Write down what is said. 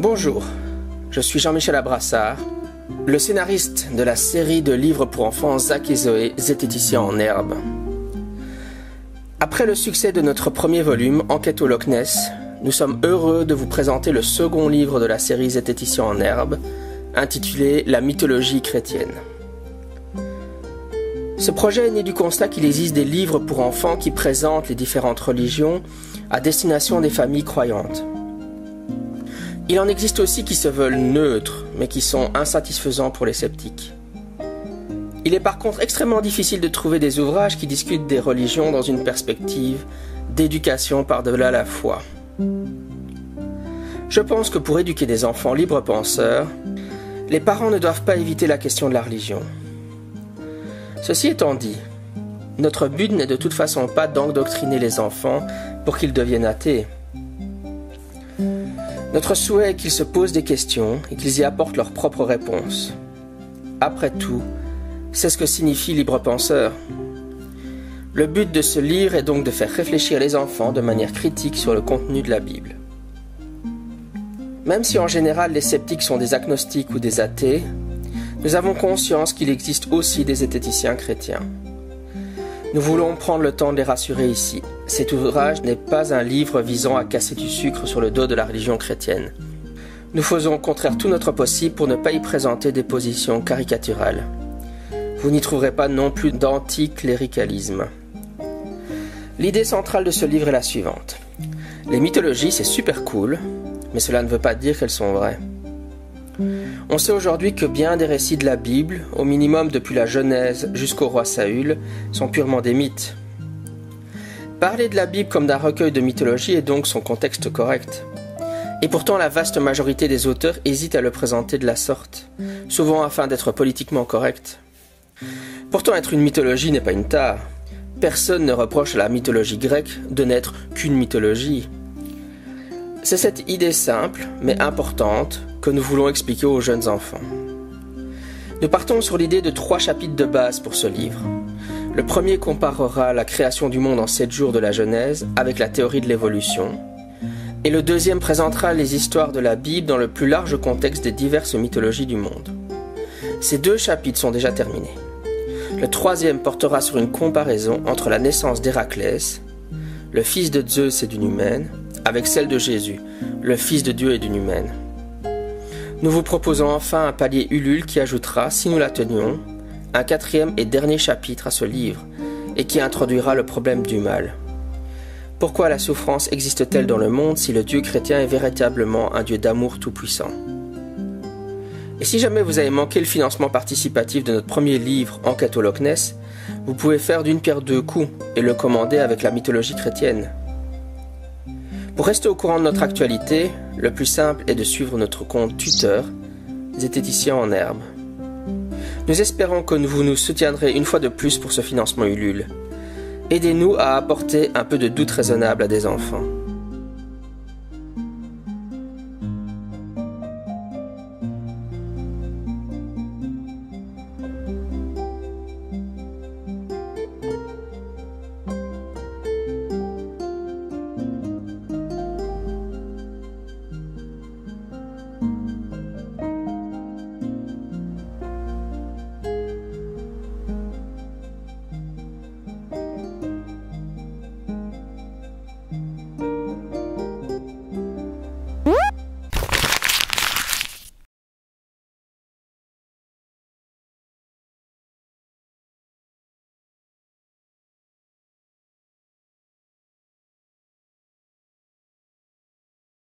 Bonjour, je suis Jean-Michel Abrassard, le scénariste de la série de livres pour enfants Zach et Zoé, zététiciens en herbe. Après le succès de notre premier volume, Enquête au Loch Ness, nous sommes heureux de vous présenter le second livre de la série Zététiciens en herbe, intitulé La mythologie chrétienne. Ce projet est né du constat qu'il existe des livres pour enfants qui présentent les différentes religions à destination des familles croyantes. Il en existe aussi qui se veulent neutres, mais qui sont insatisfaisants pour les sceptiques. Il est par contre extrêmement difficile de trouver des ouvrages qui discutent des religions dans une perspective d'éducation par-delà la foi. Je pense que pour éduquer des enfants libres penseurs, les parents ne doivent pas éviter la question de la religion. Ceci étant dit, notre but n'est de toute façon pas d'endoctriner les enfants pour qu'ils deviennent athées. Notre souhait est qu'ils se posent des questions et qu'ils y apportent leurs propres réponses. Après tout, c'est ce que signifie libre penseur. Le but de ce livre est donc de faire réfléchir les enfants de manière critique sur le contenu de la Bible. Même si en général les sceptiques sont des agnostiques ou des athées, nous avons conscience qu'il existe aussi des zététiciens chrétiens. Nous voulons prendre le temps de les rassurer ici. Cet ouvrage n'est pas un livre visant à casser du sucre sur le dos de la religion chrétienne. Nous faisons au contraire tout notre possible pour ne pas y présenter des positions caricaturales. Vous n'y trouverez pas non plus d'anticléricalisme. L'idée centrale de ce livre est la suivante. Les mythologies, c'est super cool, mais cela ne veut pas dire qu'elles sont vraies. On sait aujourd'hui que bien des récits de la Bible, au minimum depuis la Genèse jusqu'au roi Saül, sont purement des mythes. Parler de la Bible comme d'un recueil de mythologie est donc son contexte correct. Et pourtant la vaste majorité des auteurs hésitent à le présenter de la sorte, souvent afin d'être politiquement correct. Pourtant être une mythologie n'est pas une tare. Personne ne reproche à la mythologie grecque de n'être qu'une mythologie. C'est cette idée simple, mais importante, que nous voulons expliquer aux jeunes enfants. Nous partons sur l'idée de trois chapitres de base pour ce livre. Le premier comparera la création du monde en sept jours de la Genèse avec la théorie de l'évolution. Et le deuxième présentera les histoires de la Bible dans le plus large contexte des diverses mythologies du monde. Ces deux chapitres sont déjà terminés. Le troisième portera sur une comparaison entre la naissance d'Héraclès, le fils de Zeus et d'une humaine, avec celle de Jésus, le fils de Dieu et d'une humaine. Nous vous proposons enfin un palier Ulule qui ajoutera, si nous la tenions, un quatrième et dernier chapitre à ce livre, et qui introduira le problème du mal. Pourquoi la souffrance existe-t-elle dans le monde si le Dieu chrétien est véritablement un Dieu d'amour tout-puissant? Et si jamais vous avez manqué le financement participatif de notre premier livre, Enquête au Loch Ness, vous pouvez faire d'une pierre deux coups et le commander avec la mythologie chrétienne. Pour rester au courant de notre actualité, le plus simple est de suivre notre compte Twitter, Zététicien en herbe. Nous espérons que vous nous soutiendrez une fois de plus pour ce financement Ulule. Aidez-nous à apporter un peu de doute raisonnable à des enfants.